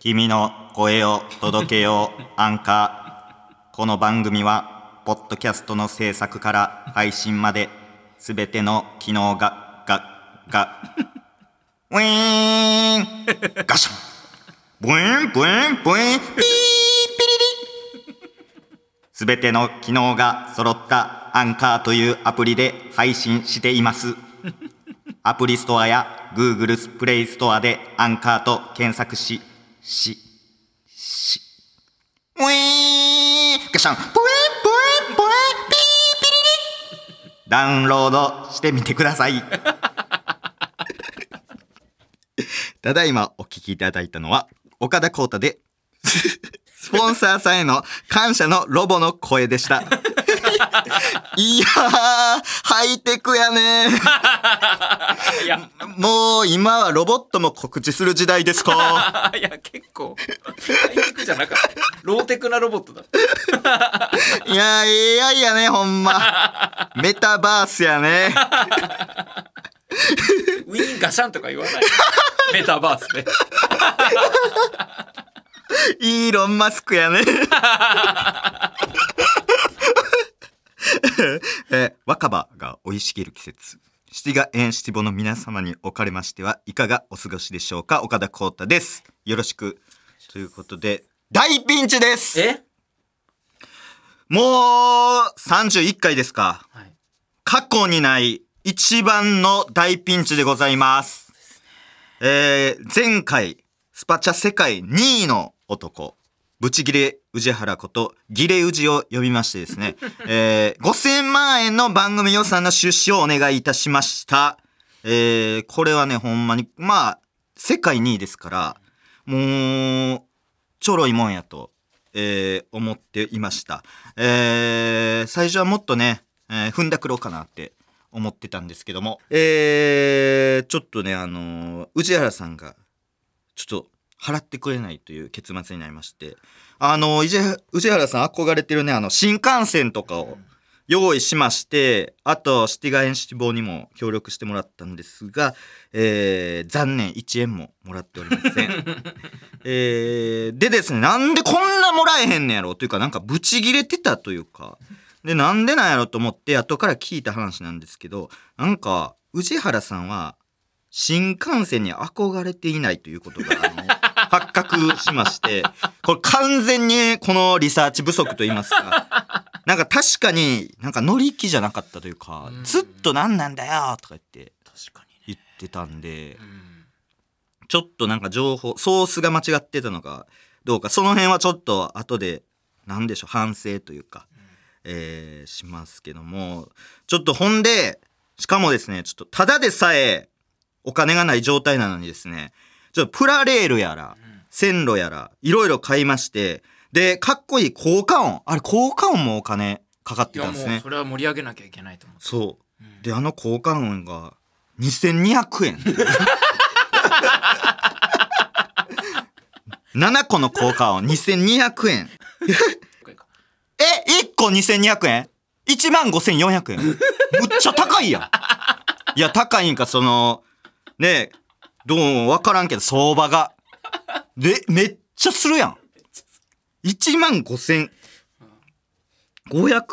君の声を届けようアンカー。この番組はポッドキャストの制作から配信まで全ての機能がががウィーン。ガシャン。ブインブインブイン。ピーピリリ。全ての機能が揃ったアンカーというアプリで配信しています。アプリストアや Google プレイストアでアンカーと検索し、し、し、ウィーン。ガシャン。ブインブインブイ。ンピーピリリ。ダウンロードしてみてください。ただいまお聞きいただいたのは、岡田光太で、スポンサーさんへの感謝のロボの声でした。いやー、ハイテクやねいや、もう今はロボットも告知する時代ですか いや、結構、ハイテクじゃなかった。ローテクなロボットだ。いや、AI やね、ほんま。メタバースやね。ウィーンガシャンとか言わない。メタバースで。イーロン・マスクやね。えー若葉が生い茂る季節。七が縁七五の皆様におかれましてはいかがお過ごしでしょうか岡田光太です。よろしく。ということで、大ピンチですえ？もう31回ですか。はい。過去にない一番の大ピンチでございます。えー、前回、スパチャ世界2位の男、ブチギレ宇治原ことギレ宇治を呼びましてですね、えー、5000万円の番組予算の出資をお願いいたしました。えー、これはね、ほんまに、まあ、世界2位ですから、もう、ちょろいもんやと、えー思っていました。えー最初はもっとね、えー踏んだくろうかなって思ってたんですけども、えーちょっとね、あのー宇治原さんが、ちょっと払ってくれないという結末になりまして、あの宇治宇治原さん憧れてるね、あの、新幹線とかを用意しまして、あと、シティガエンシティボーにも協力してもらったんですが、えー残念、1円ももらっておりません。えーでですね、なんでこんなもらえへんねやろというか、なんかブチギレてたというか、で、なんでなんやろと思って、後から聞いた話なんですけど、なんか、宇治原さんは、新幹線に憧れていないということが、あの、発覚しまして、これ完全にこのリサーチ不足と言いますか、なんか確かになんか乗り気じゃなかったというか、ずっと何なんだよとか言って確か言ってたんで。ちょっとなんか情報、ソースが間違ってたのかどうか、その辺はちょっと後で、なんでしょう、反省というか、えーしますけども、ちょっとほんで、しかもですね、ちょっとただでさえお金がない状態なのにですね、ちょっとプラレールやら、線路やら、いろいろ買いまして、で、かっこいい効果音、あれ効果音もお金かかってたんですねそ。れは盛り上げなきゃいけないと思って。そう。うんで、あの効果音が2200円。7個の効果音2200円。え ?1 個2200円 ?1 万5400円？むっちゃ高いやん。いや、高いんか、その、ねえ、どうもわからんけど、相場が。で、めっちゃするやん。1万5500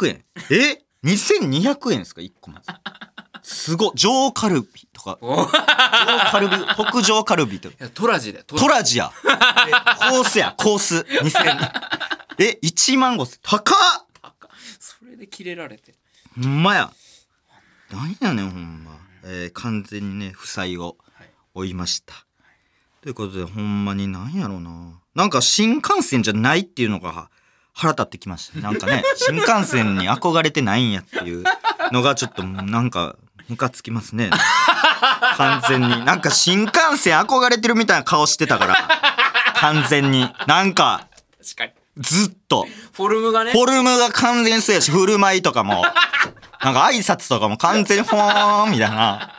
円。え ?2200 円ですか ?1 個まず。すごい。上カルビとか。上カルビ、特上カルビとか。や、トラジで。トトラジや。えコースや、コース。2000。え、1万5千。高っそれでキレられて。ほんまや。なんやねん、ほんま。えー完全にね、負債をはいました。ということで、ほんまになんやろな。なんか新幹線じゃないっていうのが腹立ってきましたね。なんかね、新幹線に憧れてないんやっていうのがちょっとなんかムカつきますね。完全に。なんか新幹線憧れてるみたいな顔してたから。完全に。なんか、確かに。ずっと。フォルムがね。フォルムが完全そうやし、振る舞いとかも、なんか挨拶とかも完全にほーんみたいな、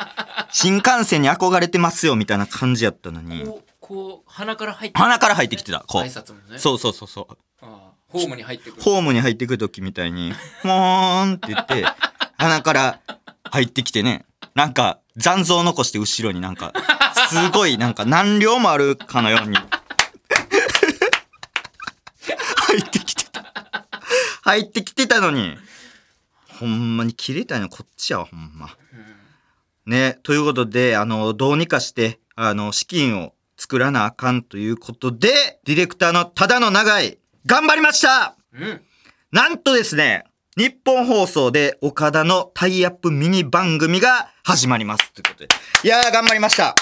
新幹線に憧れてますよみたいな感じやったのに。こうこう鼻から入って鼻から入ってきてた。こう、挨拶もね。そうそうそうそう。ホームに入ってくる。ホームに入ってくる時みたいに「もーん」って言って鼻から入ってきてね。なんか残像残して後ろになんかすごいなんか何両もあるかのように。入ってきてた。入ってきてたのに。ほんまに切れたいのこっちやわほんま。ね、ということで、あの、どうにかして、あの、資金を作らなあかんということで、ディレクターのただの長い、頑張りましたうん。なんとですね、日本放送で岡田のタイアップミニ番組が始まります。ということで。いやー、頑張りました。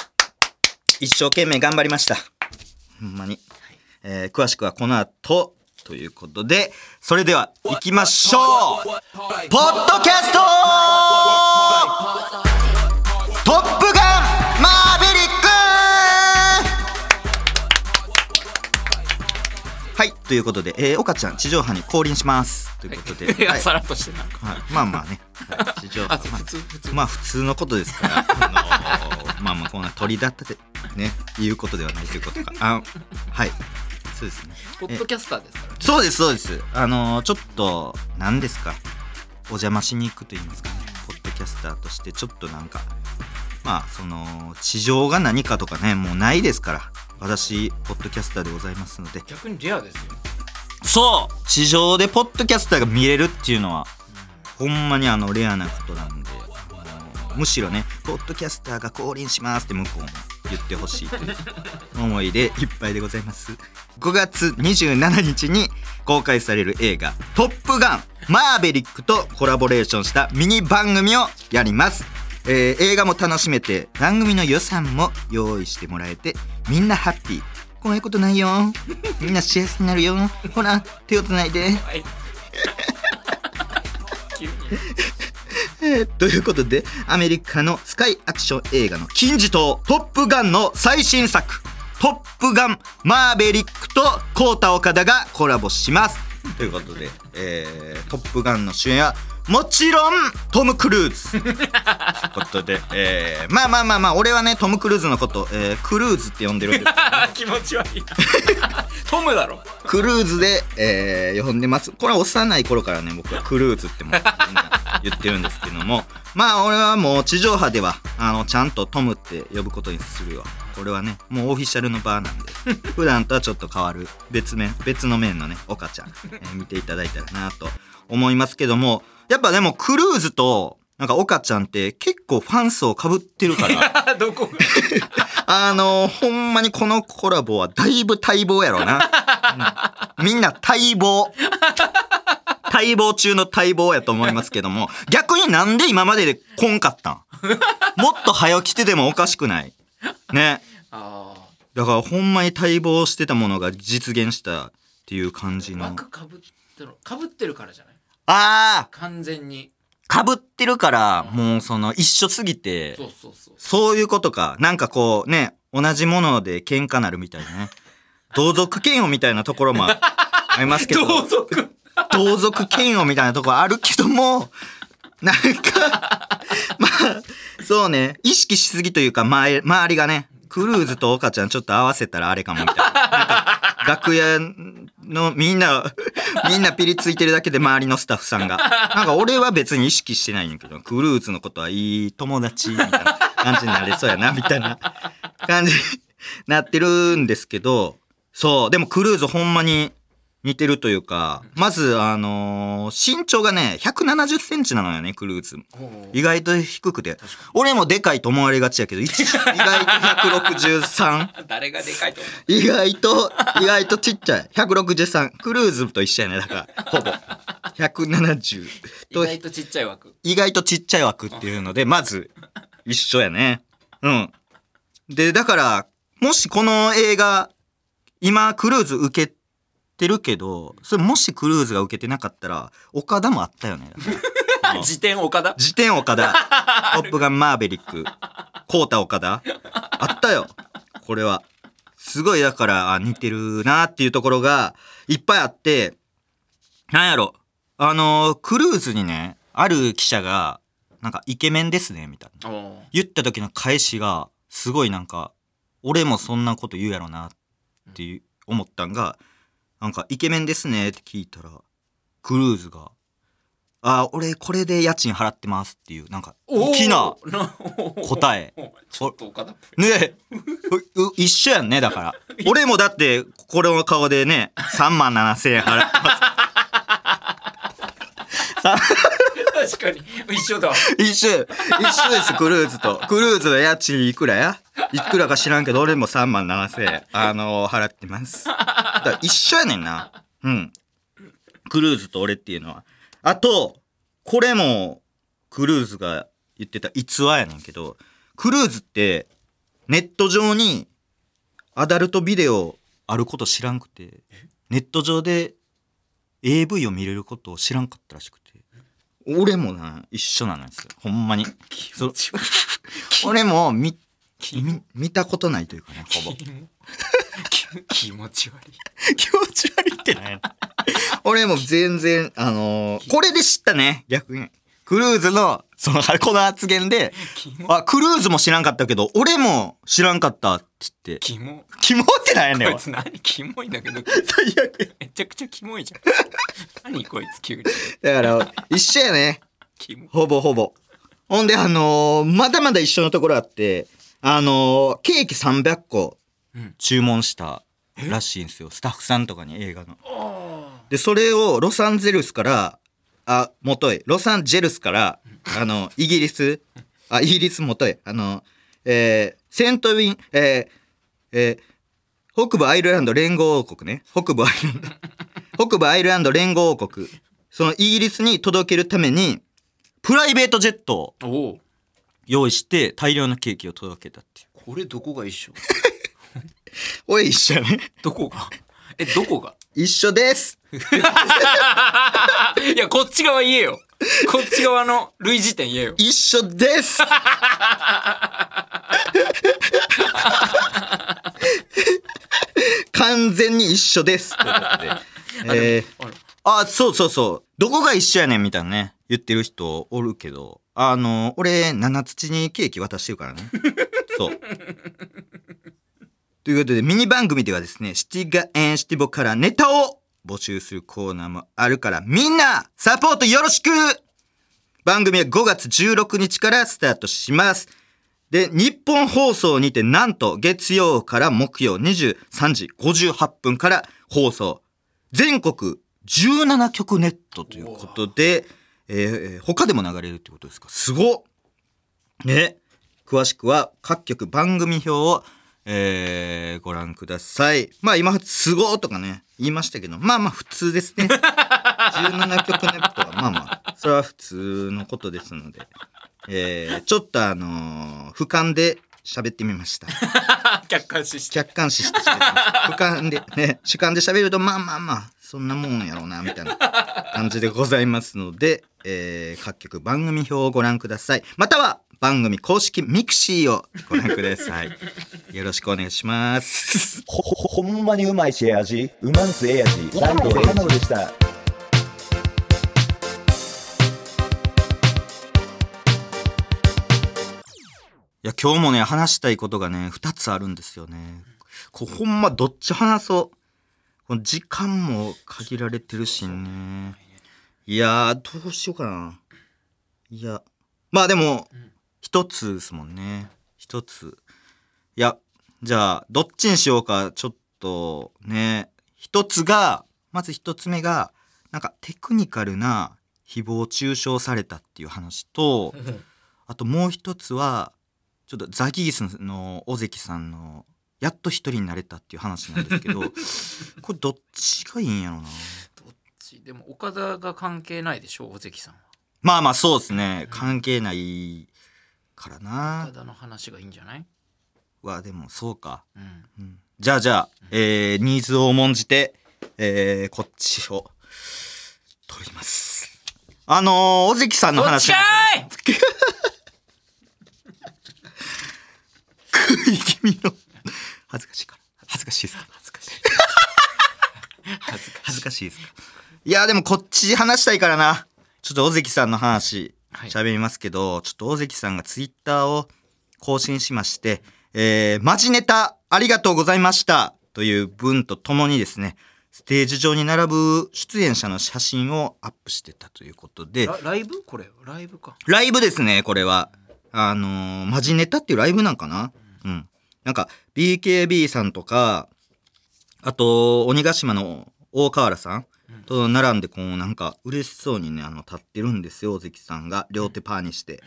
一生懸命頑張りました。ほんまに。えー詳しくはこの後、ということで、それでは行きましょうポッドキャストトということで、えー、岡ちゃん、地上波に降臨します。ということで、いや、はいさらっとしてな。はい、まあまあね、はい、地上波あ、普通、普通。まあ普通のことですから、あのーまあまあこんな取り立ててね、言うことではないということか。あはい。そうですね。ポッドキャスターですから。そうです、そうです。あのーちょっと、何ですか？お邪魔しに行くと言いますかね。ポッドキャスターとして、ちょっとなんか、まあ、その、地上が何かとかね、もうないですから。私、ポッドキャスターでございますので。逆にレアですよ。そう地上でポッドキャスターが見れるっていうのは、ほんまにあの、レアなことなんで、むしろね、ポッドキャスターが降臨しますって向こうも言ってほしいという思いでいっぱいでございます。5月27日に公開される映画「トップガンマーベリック」とコラボレーションしたミニ番組をやります。えー映画も楽しめて番組の予算も用意してもらえてみんなハッピー。怖いことないよ。みんな幸せになるよ。ほら手をつないで。ということでアメリカのスカイアクション映画の金字塔「トップガン」の最新作「トップガンマーベリック」とコータ岡田がコラボします。ということで、えートップガン」の主演はもちろんトム・クルーズということで、えーまあまあまあまあ俺はねトム・クルーズのこと、えークルーズって呼んでるんです気持ち悪いな。トムだろ。クルーズで、えー呼んでます。これは幼い頃からね、僕はクルーズっても言ってるんですけども、まあ俺はもう地上波では、あの、ちゃんとトムって呼ぶことにするよ。これはね、もうオフィシャルのバーなんで、普段とはちょっと変わる別面、別の面のね、岡ちゃん、えー見ていただいたらなと思いますけども、やっぱでもクルーズと、なんか岡ちゃんって結構ファン層被ってるから、どこ あのほんまにこのコラボはだいぶ待望やろな。うんみんな待望。待望中の待望やと思いますけども、逆になんで今までで来んかったん？もっと早来てでもおかしくない？ね。あだからほんまに待望してたものが実現したっていう感じあ。の。枠かぶってる。かぶってるからじゃない？あ完全に。ー、被ってるから、もうその一緒すぎて、そうそうそう。そういうことか。なんかこうね、同じもので喧嘩なるみたいなね。同族嫌悪みたいなところもありますけど。同族。同族嫌悪みたいなところあるけども、なんか、まあ、そうね、意識しすぎというか、周り周りがね、クルーズと岡ちゃんちょっと合わせたらあれかもみたいな。楽屋のみんな、みんなピリついてるだけで周りのスタッフさんが。なんか俺は別に意識してないんだけど、クルーズのことはいい友達みたいな感じになれそうやな、みたいな感じになってるんですけど、そう、でもクルーズほんまに似てるというか、まず、あのー身長がね、170センチなのよね、クルーズ。意外と低くて。俺もでかいと思われがちやけど、一 意外と163。誰がでかいと思う意外と、意外とちっちゃい。163。クルーズと一緒やね、だから、ほぼ。170。意外とちっちゃい枠。意外とちっちゃい枠っていうので、まず、一緒やね。うん。で、だから、もしこの映画、今、クルーズ受けてるけど、それもしクルーズが受けてなかったら、岡田もあったよね。う ん自転岡田？辞典岡田、トップガンマーベリック、コータ岡田、あったよ。これは。すごいだからあ似てるなっていうところがいっぱいあって、なんやろ。あのークルーズにね、ある記者が、なんかイケメンですね、みたいな。お言った時の返しが、すごいなんか、俺もそんなこと言うやろなっていう思ったんが、なんかイケメンですねって聞いたら、クルーズが、あー、俺これで家賃払ってますっていう、なんか、大きな 答え。ちょっと岡田っぽい。ね一緒やんね、だから。俺もだって、これの顔でね、3万7千円払ってます。確かに。一緒だ。一緒。一緒ですクルーズと。クルーズの家賃いくらや？いくらか知らんけど俺も3万7千円あの払ってます。だから一緒やねんな。うん。クルーズと俺っていうのは。あとこれもクルーズが言ってた逸話やねんけどクルーズってネット上にアダルトビデオあること知らんくてネット上で AV を見れることを知らんかったらしくて。俺もな一緒なんですよ。ほんまに。そ俺も見見見たことないというかねほぼ 気持ち悪い。気持ち悪いって。ない俺も全然あのーこれで知ったね。逆に。クルーズのそのこの発言で。あクルーズも知らんかったけど俺も知らんかったって言って。キモ。キモってないねん。こいつ何？キモいんだけど。最悪。めちゃくちゃキモいじゃん。何こいつ急に。だから一緒やね。キモ。ほぼほぼ。ほんであのーまだまだ一緒のところあってあのーケーキ300個うん注文したらしいんですよ。スタッフさんとかに映画の。あでそれをロサンゼルスからあ元へ。ロサンジェルスからあのイギリスあイギリス元へ。あのえーセントウィンえーえー北部アイルランド連合王国ね。北部アイルランド。北部アイルランド連合王国。そのイギリスに届けるためにプライベートジェットを用意して大量のケーキを届けたっていう。これどこが一緒？おい一緒やね。どこが？えどこが？一緒です。いやこっち側言えよ。こっち側の類似点言えよ。一緒です。完全に一緒です。ということで。えあそうそうそう。どこが一緒やねんみたいなね言ってる人おるけど。あの俺七土にケーキ渡してるからね。そうということでミニ番組ではですねシティガエンシティボからネタを募集するコーナーもあるからみんなサポートよろしく番組は5月16日からスタートします。で、日本放送にてなんと月曜から木曜23時58分から放送。全国17曲ネットということで、えー他でも流れるってことですか？すごっね。詳しくは各局番組表を、えーご覧ください。まあ今、すごーとかね、言いましたけど、まあまあ普通ですね。17曲ネットはまあまあ、それは普通のことですので、えーちょっとあのー俯瞰で喋ってみました。客観視して客観視して喋ってました。俯瞰で、ね、主観で喋ると、まあまあまあ、そんなもんやろうな、みたいな感じでございますので、えー各局番組表をご覧ください。または、番組公式ミクシーをご覧ください。よろしくお願いします。ほ、ほ、ほんまにうまいしえ味うまんつええ味ランドエマでした。いや、今日もね、話したいことがね、二つあるんですよね。こうほんまどっち話そう。この時間も限られてるしね。いやー、どうしようかな。いや、まあでも、一つですもんね。一つ。いや、じゃあ、どっちにしようか、ちょっとね、一つが、まず一つ目が、なんかテクニカルな誹謗中傷されたっていう話と、あともう一つは、ちょっとザギースの尾関さんの、やっと一人になれたっていう話なんですけど、これどっちがいいんやろな。どっち？でも岡田が関係ないでしょ尾関さんはまあまあそうですね。関係ないからな。岡。田の話がいいんじゃない？は、でもそうか。うん。うん。じゃあじゃあ、えー、ニーズを重んじて、えー、こっちを取ります。あのー、尾関さんの話 食い気味の恥ずかしいから。恥ずかしいですか？恥ずかしい。恥ずかしい。ですか？いやでもこっち話したいからな。ちょっと尾関さんの話。はい喋りますけど、ちょっと尾関さんがツイッターを更新しまして「えー、マジネタありがとうございました」という文とともにですねステージ上に並ぶ出演者の写真をアップしてたということで。ラライブ？これライブか。ライブですね、これは。あのーマジネタっていうライブなんかな？うん。なんか、BKB さんとか、あと、鬼ヶ島の大河原さん、と並んでこうなんか嬉しそうにねあの立ってるんですよ尾関さんが。両手パーにして。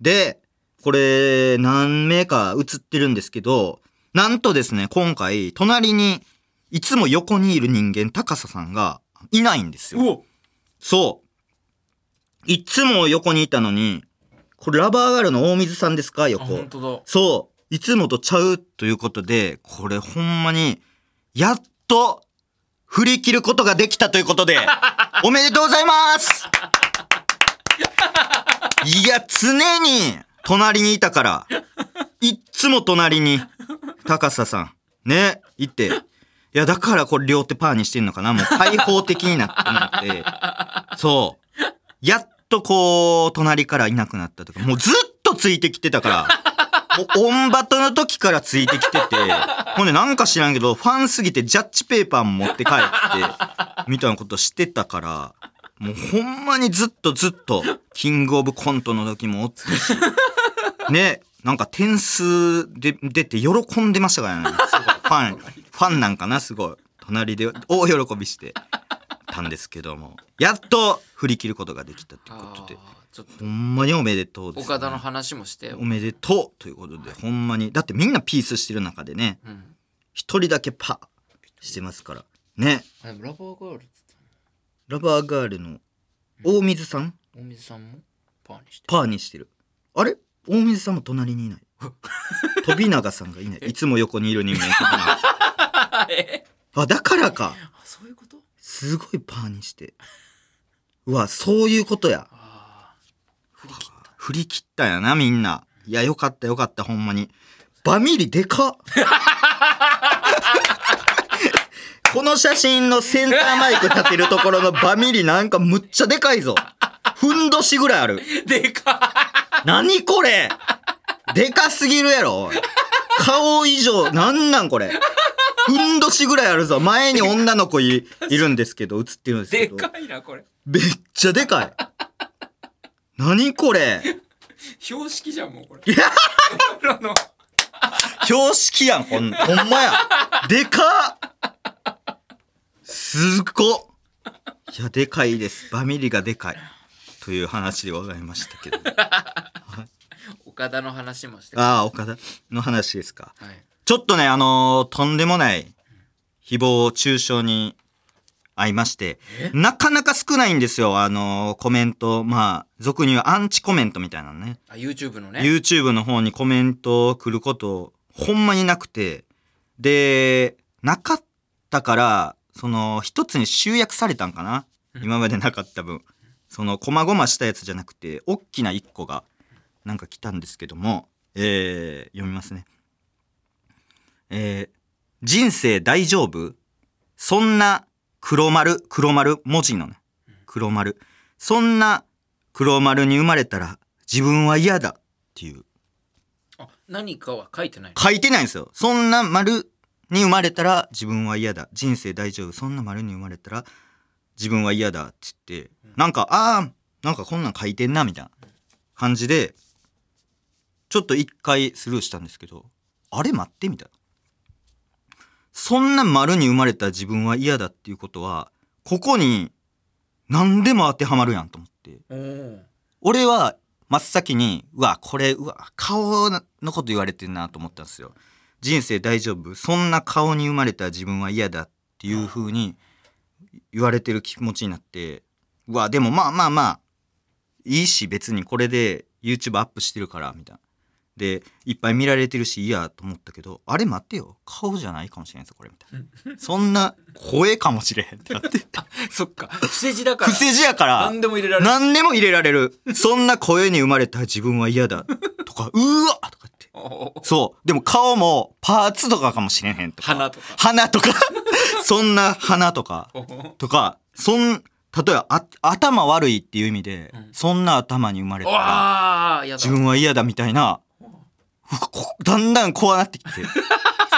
でこれ何名か映ってるんですけどなんとですね今回隣にいつも横にいる人間高佐さんがいないんですよ。そう。いつも横にいたのにこれラバーガールの大水さんですかあ横本当だ。そう。いつもとちゃうということで、これほんまに、やっと、振り切ることができたということで、おめでとうございます。いや、常に、隣にいたから、いっつも隣に、高佐さん、ね、いて、いや、だからこれ両手パーにしてんのかな。もう開放的になってなって、そう。やっとこう、隣からいなくなったとか、もうずっとついてきてたから、オンバトの時からついてきてて、ほんでなんか知らんけど、ファンすぎてジャッジペーパー持って帰って、みたいなことしてたから、もうほんまにずっとずっと、キングオブコントの時もおったし、ね、なんか点数で出て喜んでましたからね。ファン、ファンなんかな、すごい。隣で大喜びしてたんですけども、やっと振り切ることができたということで、ちょっとほんまにおめでとうです、ね。岡田の話もしてよおめでとうということで、ほんまに。だってみんなピースしてる中でね、うん一人だけパーしてますから。ね。ラバーガールっつったラバーガールの大水さん、大水さんもパーにしてパーにしてる。あれ？大水さんも隣にいない。飛永さんがいない。いつも横にいる人間 あ、だからか。あそういうこと？すごいパーにして。うわ、そういうことや。振り切った振り切ったやな、みんな。いや、よかったよかった、ほんまに。バミリでかっ この写真のセンターマイク立てるところのバミリなんかむっちゃでかいぞ。ふんどしぐらいある。でか何これでかすぎるやろ。顔以上、なんなんこれ。ふんどしぐらいあるぞ。前に女の子いいるんですけど、映ってるんですけど。でかいなこれめっちゃでかい。何これ？標識じゃんもうこれいやあの 標識やん、ほん、ほんまや。でかっすっごいや、でかいです。バミリがでかい。という話でございましたけど。岡田の話もしてああ、岡田の話ですか。はいちょっとね、あのーとんでもない誹謗中傷に遭いまして、なかなか少ないんですよ、あのーコメント。まあ、俗に言うアンチコメントみたいなのね。あ YouTube のね YouTube の方にコメント来ること、ほんまになくて、で、なかったから、その、一つに集約されたんかな？今までなかった分。その、こまごましたやつじゃなくて、大きな一個が、なんか来たんですけども、えー、読みますね。えー、人生大丈夫？そんな黒丸、黒丸、文字のね、黒丸。そんな黒丸に生まれたら自分は嫌だっていう。あ何かは書いてない書いてないんですよ。そんな丸に生まれたら自分は嫌だ。人生大丈夫。そんな丸に生まれたら自分は嫌だって言って、なんか、ああ、なんかこんなん書いてんなみたいな感じで、ちょっと一回スルーしたんですけど、あれ待ってみたいな。そんな丸に生まれた自分は嫌だっていうことは、ここに何でも当てはまるやんと思って。俺は真っ先に、うわ、これ、うわ、顔のこと言われてんなと思ったんですよ。人生大丈夫？そんな顔に生まれた自分は嫌だっていう風に言われてる気持ちになって、うわ、でもまあまあまあ、いいし別にこれで YouTube アップしてるから、みたいな。で、いっぱい見られてるし、いいやと思ったけど、あれ待ってよ。顔じゃないかもしれないぞ、これ、みたいな。そんな声かもしれへんってなって。そっか伏せ字だから不正字やから。何でも入れられる何でも入れられる。そんな声に生まれた自分は嫌だ。とか、うわとか言って。そう。でも顔もパーツとかかもしれへんとか。鼻とか鼻とか。そんな鼻とか。とか、そん、例えばあ頭悪いっていう意味で、うんそんな頭に生まれたら自分は嫌だみたいな、だんだん怖なってきて、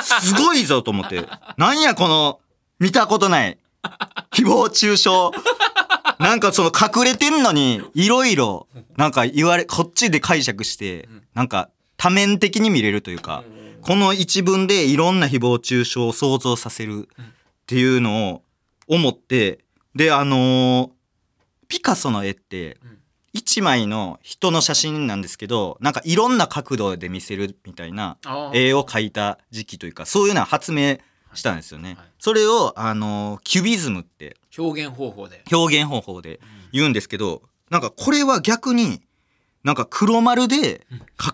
すごいぞと思って、なんやこの見たことない。誹謗中傷。なんかその隠れてんのに、いろいろ、なんか言われ、こっちで解釈して、なんか多面的に見れるというか、この一文でいろんな誹謗中傷を想像させるっていうのを思って、であのーピカソの絵ってうん一枚の人の写真なんですけどなんかいろんな角度で見せるみたいな絵を描いた時期というかそういうのを発明したんですよね。はいそれをあのーキュビズムって表現方法で。表現方法で言うんですけどなんかこれは逆になんか黒丸で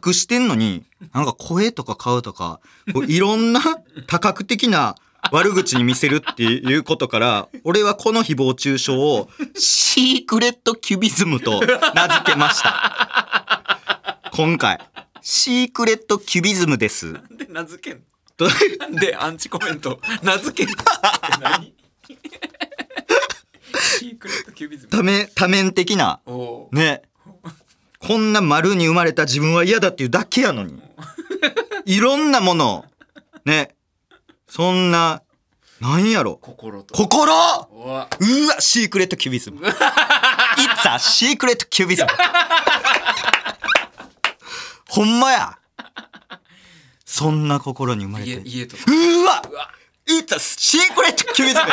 隠してんのになんか声とか顔とかこういろんな多角的な 悪口に見せるっていうことから俺はこの誹謗中傷をシークレットキュビズムと名付けました。今回。シークレットキュビズムです。なんで名付けんとの？なんでアンチコメント。名付けんの？って何？シークレットキュービズム。多面多面的な。ね。こんな丸に生まれた自分は嫌だっていうだけやのに。いろんなものを。ねそんななんやろ？心と。心？うわ。うわシークレットキュビズム It's a secret キュビズムほんまや。そんな心に生まれて。家家とか。うわ！うわ。It's a secret キュビズムう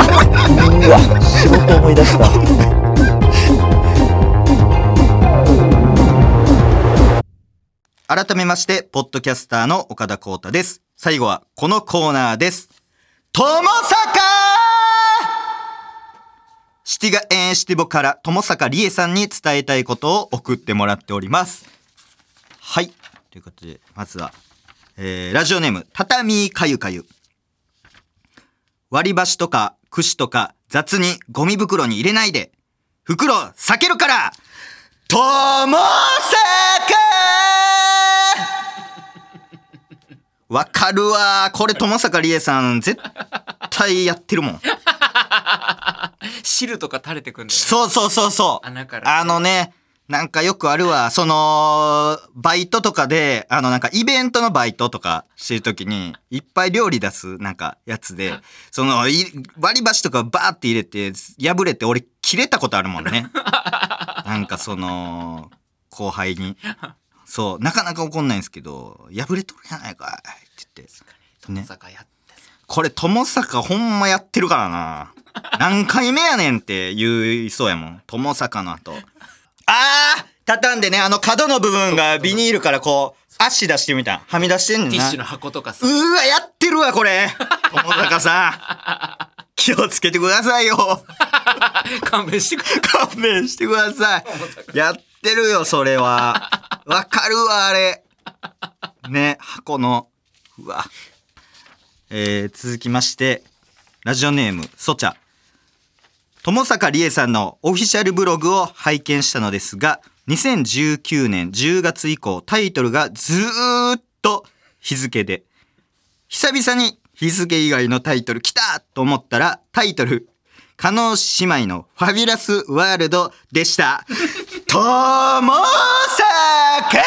わ。仕事思い出した改めまして、ポッドキャスターの岡田光太です。最後はこのコーナーです。ともさかシティガエンシティボから友坂理恵さんに伝えたいことを送ってもらっております。はい。ということで、まずは、えー、ラジオネーム、たたみかゆかゆ。割り箸とか串とか雑にゴミ袋に入れないで。袋避けるからともさかわかるわ。これ友坂理恵さん絶対やってるもん。汁とか垂れてくんだよそうそうそうそう。穴から。あのねなんかよくあるわ。そのバイトとかであのなんかイベントのバイトとかしてる時にいっぱい料理出すなんかやつでそのい割り箸とかバーって入れて破れて俺切れたことあるもんね。なんかその後輩にそうなかなか怒んないんですけど破れとるやないかいって言って。友坂やってさこれ友坂ほんまやってるからな。何回目やねんって言いそうやもん。友坂の後。あー畳んでねあの角の部分がビニールからこう足出してみたはみ出してんねんな。ティッシュの箱とかさ。うーわやってるわこれ。友坂さん。気をつけてくださいよ。勘弁してくれ。勘弁してください。やってるよそれは。わかるわあれ。ね箱の。うわ。えー、続きましてラジオネームそちゃ友坂理恵さんのオフィシャルブログを拝見したのですが2019年10月以降タイトルがずーっと日付で。久々に日付以外のタイトル来たと思ったらタイトル加納姉妹のファビュラスワールドでした。ともさか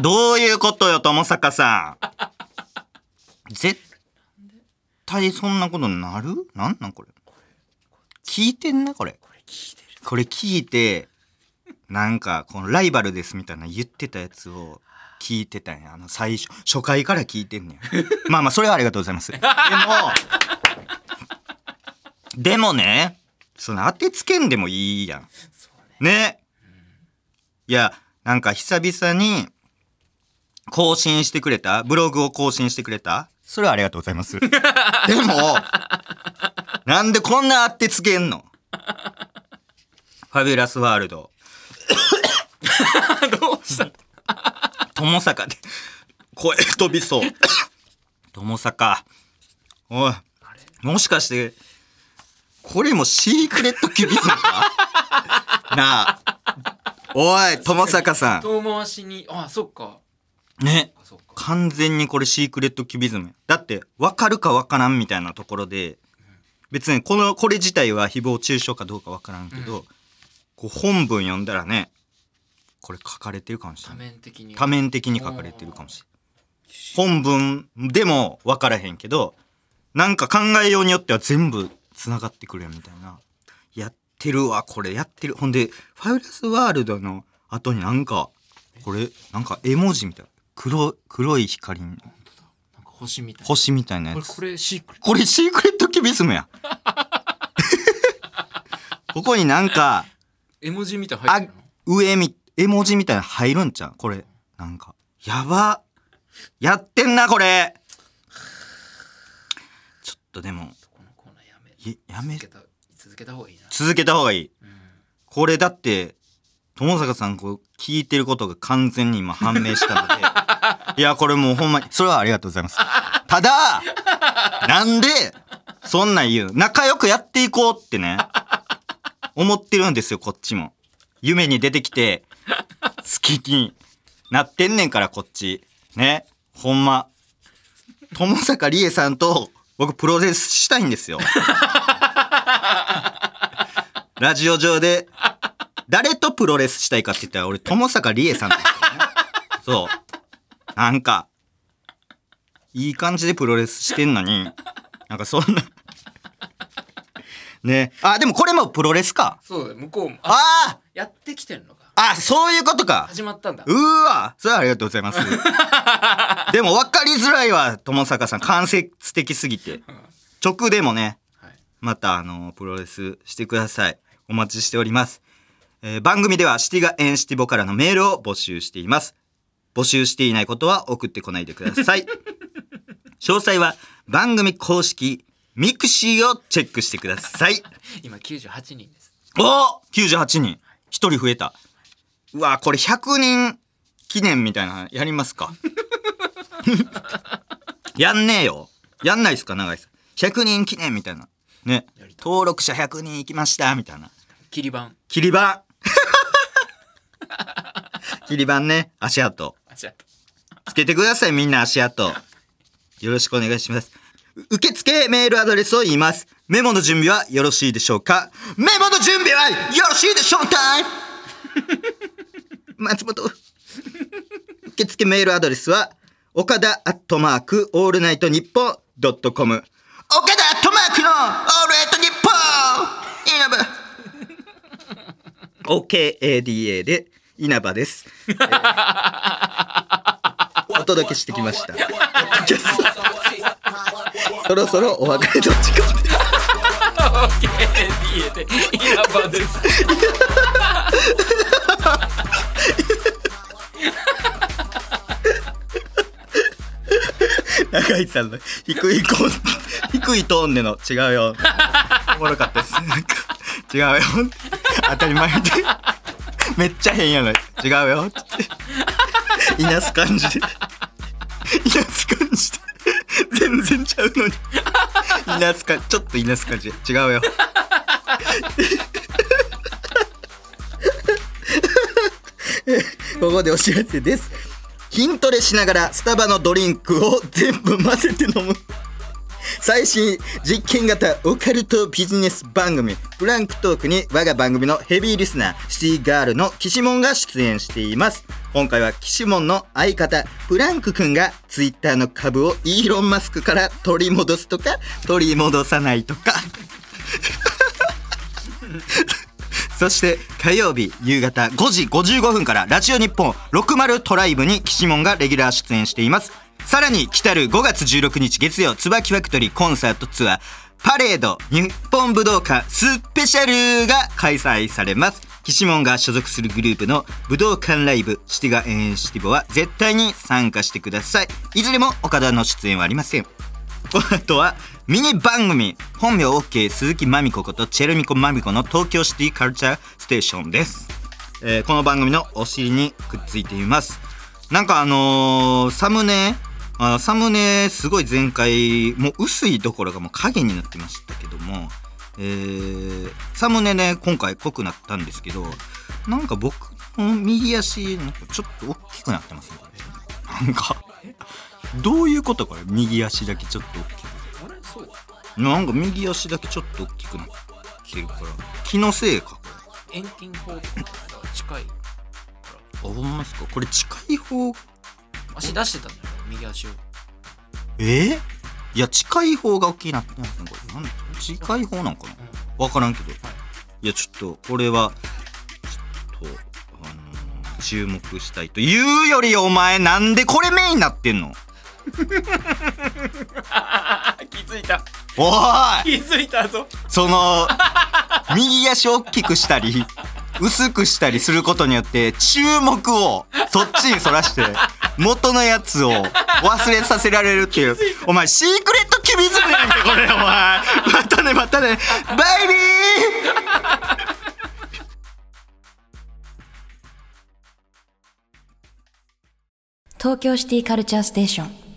どういうことよ、ともさかさん。絶対そんなことになる？なんなんこれ？聞いてんな、これ。これ聞いてるこれ聞いて、なんか、このライバルですみたいな言ってたやつを聞いてたんや。あの、最初、初回から聞いてんねん。まあまあ、それはありがとうございます。でも、でもね、その当てつけんでもいいやん。ね。いや、なんか久々に更新してくれた？ブログを更新してくれた？それはありがとうございます。でも、なんでこんな当てつけんの？ファビュラスワールド。どうした？友坂で声飛びそう。友坂。おい、もしかして、これもシークレットキュビズムか？なあ。おい、友坂さ遠回しに。あそっか。ん。ね。完全にこれシークレットキュビズムや。だって分かるか分からんみたいなところで別にこのこれ自体は誹謗中傷かどうか分からんけど、こう本文読んだらねこれ書かれてるかもしれ多ない。面的に。多面的に書かれてるかもしれない。本文でも分からへんけどなんか考えようによっては全部つながってくるやんみたいな。やってるわこれやってる。ほんでファイルスワールドの後になんかこれなんか絵文字みたい。な黒黒い光になんか星みたいな。星みたいなやつ。これこれシークレット。これシークレットキュビスムや。ここになんか絵文字みたいなの入あってるの？上み絵文字みたいなの入るんちゃう？これなんか。やば。やってんなこれ。ちょっとでもやめ。続けた続けた方がいいな。続けた方がいい。うん。これだって友坂さんこう聞いてることが完全に今判明したので。いやこれもうほんまにそれはありがとうございます。ただなんでそんなん言う？仲良くやっていこうってね思ってるんですよこっちも。夢に出てきて好きになってんねんからこっち。ね。ほんま。友坂理恵さんと僕プロレスしたいんですよ。ラジオ上で誰とプロレスしたいかって言ったら俺友坂理恵さんね。そう。なんかいい感じでプロレスしてんのになんかそんなね。あでもこれもプロレスか。そうだよ。向こうも。ああやってきてんのかああそういうことか。始まったんだ。うーわ。それはありがとうございます。でも分かりづらいわ友坂さん。間接的すぎて。直でもね。はい。またあのプロレスしてください。お待ちしております、えー番組ではシティガエンシティボからのメールを募集しています。募集していないことは送ってこないでください。詳細は番組公式ミクシーをチェックしてください。今98人です。お !98 人。1人増えたうわこれ100人記念みたいなのやりますか？やんねえよ。やんないっすか？永井さん100人記念みたいな。ね。登録者100人いきました。みたいな。キリ番。キリ番。キリ番ね。足跡。あ違ったつけてください。みんな足跡。よろしくお願いします。う受付メールアドレスを言います。メモの準備はよろしいでしょうか？メモの準備はよろしいでしょうタイム松本。受付メールアドレスは岡田アットマークオールナイトニッポンドットコム。岡田アットマークのオールナイトニッポン稲葉。OKADA で稲葉です、えーお届けしてきました。そろそろお別れの時間 KDA で 稲葉です 永井さんの低いコー低いトーンでの違うよ。おもろかったです。なんか違うよ。当たり前で。めっちゃ変やの。違うよ。っていなす感じで。いなす感じで。全然ちゃうのに。いなすかちょっといなす感じで。違うよ。ここでお知らせです筋トレしながらスタバのドリンクを全部混ぜて飲む。最新実験型オカルトビジネス番組プランクトークに我が番組のヘビーリスナーシティガールのキシモンが出演しています。今回はキシモンの相方プランクくんがツイッターの株をイーロン・マスクから取り戻すとか取り戻さないとか。そして火曜日夕方5時55分からラジオ日本60TRY部にキシモンがレギュラー出演しています。さらに来たる5月16日月曜椿ファクトリーコンサートツアーパレード日本武道館スペシャルが開催されます。岸門が所属するグループの武道館ライブシティガエンシティボは絶対に参加してください。いずれも岡田の出演はありません。この後はミニ番組。本名 OK 鈴木まみこことチェルミコまみこの東京シティカルチャーステーションです、えーこの番組のお尻にくっついています。なんかあのーサムネあサムネすごい前回もう薄いところがもう影になってましたけどもえーサムネね今回濃くなったんですけどなんか僕の右足なんかちょっと大きくなってますねなんかどういうことこれ？右足だけちょっと大きく。そうなんか右足だけちょっと大きくなってるから。気のせいか。こ遠近法とか近いれあほんまですか？これ近い方？足出してたんだよ右足を。え？ー、いや近い方が大きいなってますねこれなんで近い方なんかな？分からんけど。いやちょっとこれはちょっとあのー注目したいというよりお前なんでこれメインになってんの？気づいた。おい。気づいたぞ。その右足を大きくしたり薄くしたりすることによって注目をそっちにそらして元のやつを忘れさせられるっていう。お前シークレットキビズムやんけこれお前。またねまたね。バイビー。東京シティカルチャーステーション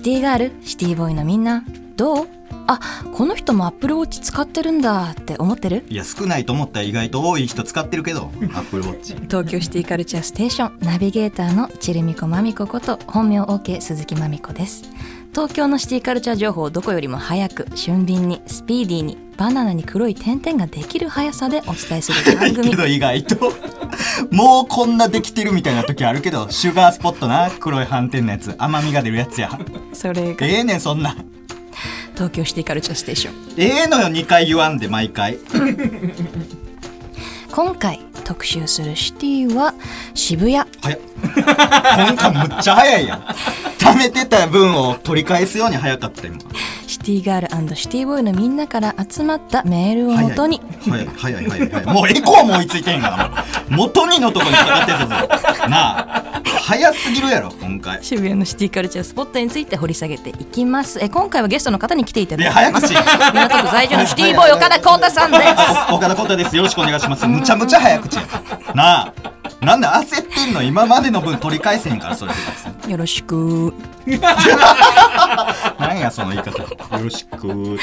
シティガールシティボーイのみんな。どう？あこの人もアップルウォッチ使ってるんだ。って思ってる？いや少ないと思ったら意外と多い人使ってるけど。アップルウォッチ。東京シティカルチャーステーション。ナビゲーターのチルミコマミコこと本名 OK 鈴木まみこです。東京のシティカルチャー情報をどこよりも早く俊敏にスピーディーにバナナに黒い点々ができる速さでお伝えする番組。けど意外と。もうこんなできてるみたいな時あるけどシュガースポットな黒い斑点のやつ甘みが出るやつや。それがええねんそんな。東京シティカルチャーステーション。ええのよ2回言わんで毎回。今回特集するシティは渋谷。早っ。今回むっちゃ早いやん。貯めてた分を取り返すように早かった今。シティガールシティボーイのみんなから集まったメールをもとに。早い早い。早い早いもうエコーも追いついてんからもう元にのとこにかかってたぞ。なあ。早すぎるやろ今回。渋谷のシティカルチャースポットについて掘り下げていきます。え今回はゲストの方に来ていただいて早口。港区在住のシティボーイ岡田光太さんです。お 岡田浩太です。よろしくお願いします。むちゃむちゃ早口や。なあなんで焦ってんの？今までの分取り返せへんからそれよろしく。なんやその言い方。よろしく。ってや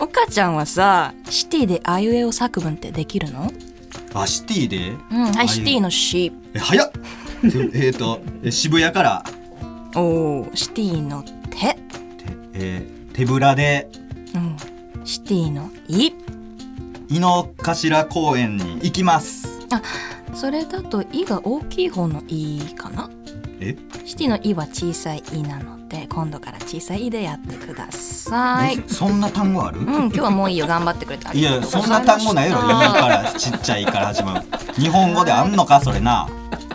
岡ちゃんはさシティであいうえお作文ってできるの？つあシティで？うんはいあシティのシえ早っ。えーとえ渋谷から。おーシティの手。てえー手ぶらで。うんシティのい。井の頭公園に行きますそれだと「い」が大きい方の「い」かな？え？シティの「い」は小さい「い」なので今度から小さい「い」でやってください。そんな単語ある？うん今日はもういいよ。頑張ってくれてあいやそんな単語ないやろ。今からちっちゃいから始まる。日本語であんのかそれな。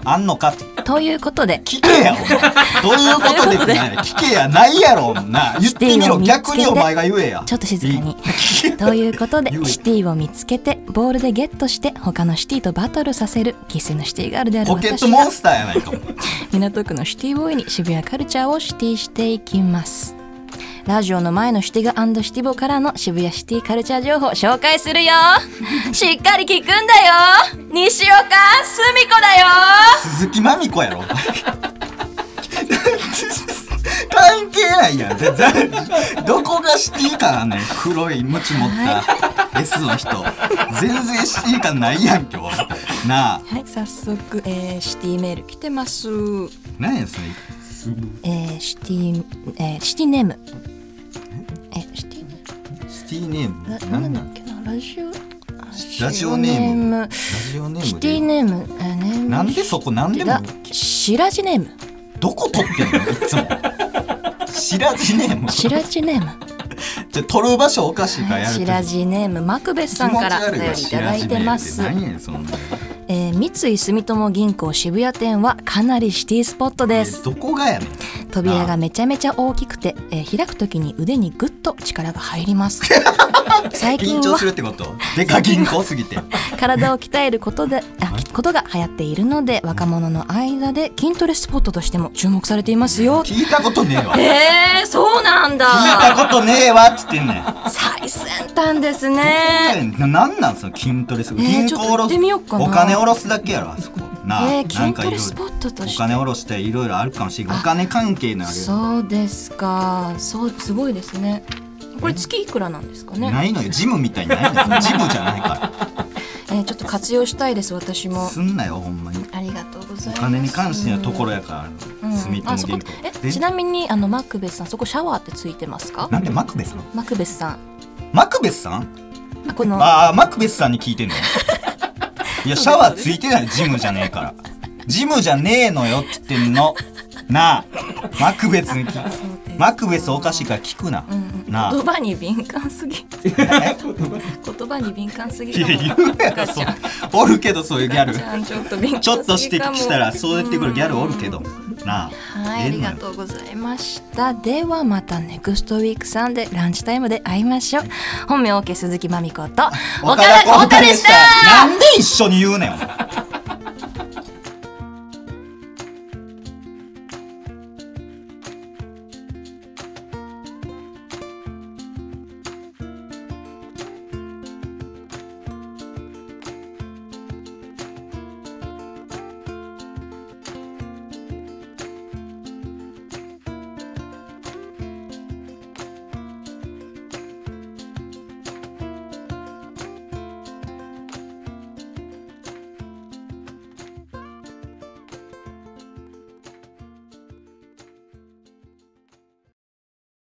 あんのかってということで。聞けや どういうことでってない。聞けやないやろな言ってみろ。逆にお前が言えや。ちょっと静かに。ということでシティを見つけてボールでゲットして他のシティとバトルさせる生粋のシティガールであるポケッ私が。トモンスターやないか。も 港区のシティボーイに渋谷カルチャーをシティしていきますラジオの前のシティガシティボからの渋谷シティカルチャー情報紹介するよ。しっかり聞くんだよ。西岡澄子だよ。鈴木まみこやろ関係ないやん。どこがシティ感あんねん。黒いムチ持った S の人。全然シティ感ないやん今日。なあ。はい早速、えーシティメール来てます。何やそれ。えーシティ、えーシティネームえシティネシティネーム？ラななん？んだっけな？ラジオ？ラジオネーム。ララジオネシームで。ティネーム。えーネーム。なんでそこなんでも？だ。シラジネーム。どこ取ってんの？いつも。シラジネーム。シラジネーム。じゃ取る場所おかしいからやるシラジネーム。マクベスさんからお便りいただいてます、何やそんなえー三井住友銀行渋谷店はかなりシティスポットです。えどこがやねん。扉がめちゃめちゃ大きくて、えー開くときに腕にグッと力が入ります。最近緊張はするってこと？でか銀行すぎて。体を鍛えることであことが流行っているので若者の間で筋トレスポットとしても注目されていますよ。聞いたことねえわ。聞いえー、そうなんだ。たことねえわっつってんねん。最先端ですね。ななんなんその筋トレする、えー銀行お金おろすだけやろあそこ。なあ、えー、筋なんかいろいろ。お金おろしていろいろあるかもしれん。お金関係のあるそうですか。そうすごいですね。これ月いくらなんですかね？ないのよ。ジムみたいにないのよ。ジムじゃないかえーちょっと活用したいです私も。らすんなよほんまに。ありがとうございます。お金に関してのところやから、うん。住友あそこ銀行え？ちなみにあのマクベスさんそこシャワーってついてますか？なんでマクベスさんマクベスさん。マクベスさん？あこのああマクベスさんに聞いてんの？いやシャワーついてない。ジムじゃねえから。ジムじゃねえのよって言ってんの。なあ。マクベツに聞いて。マクベスおかしいから聞くな、なあ。言葉に敏感すぎ。言葉に敏感すぎおるけどそういうギャル。ちょっと敏感ちょっと指摘したらそうやってくるギャルおるけど。なあ。はい、ありがとうございました。ではまたネクストウィークさんでランチタイムで会いましょう。本名 OK 鈴木まみこと。岡田岡でした。なんで一緒に言うねん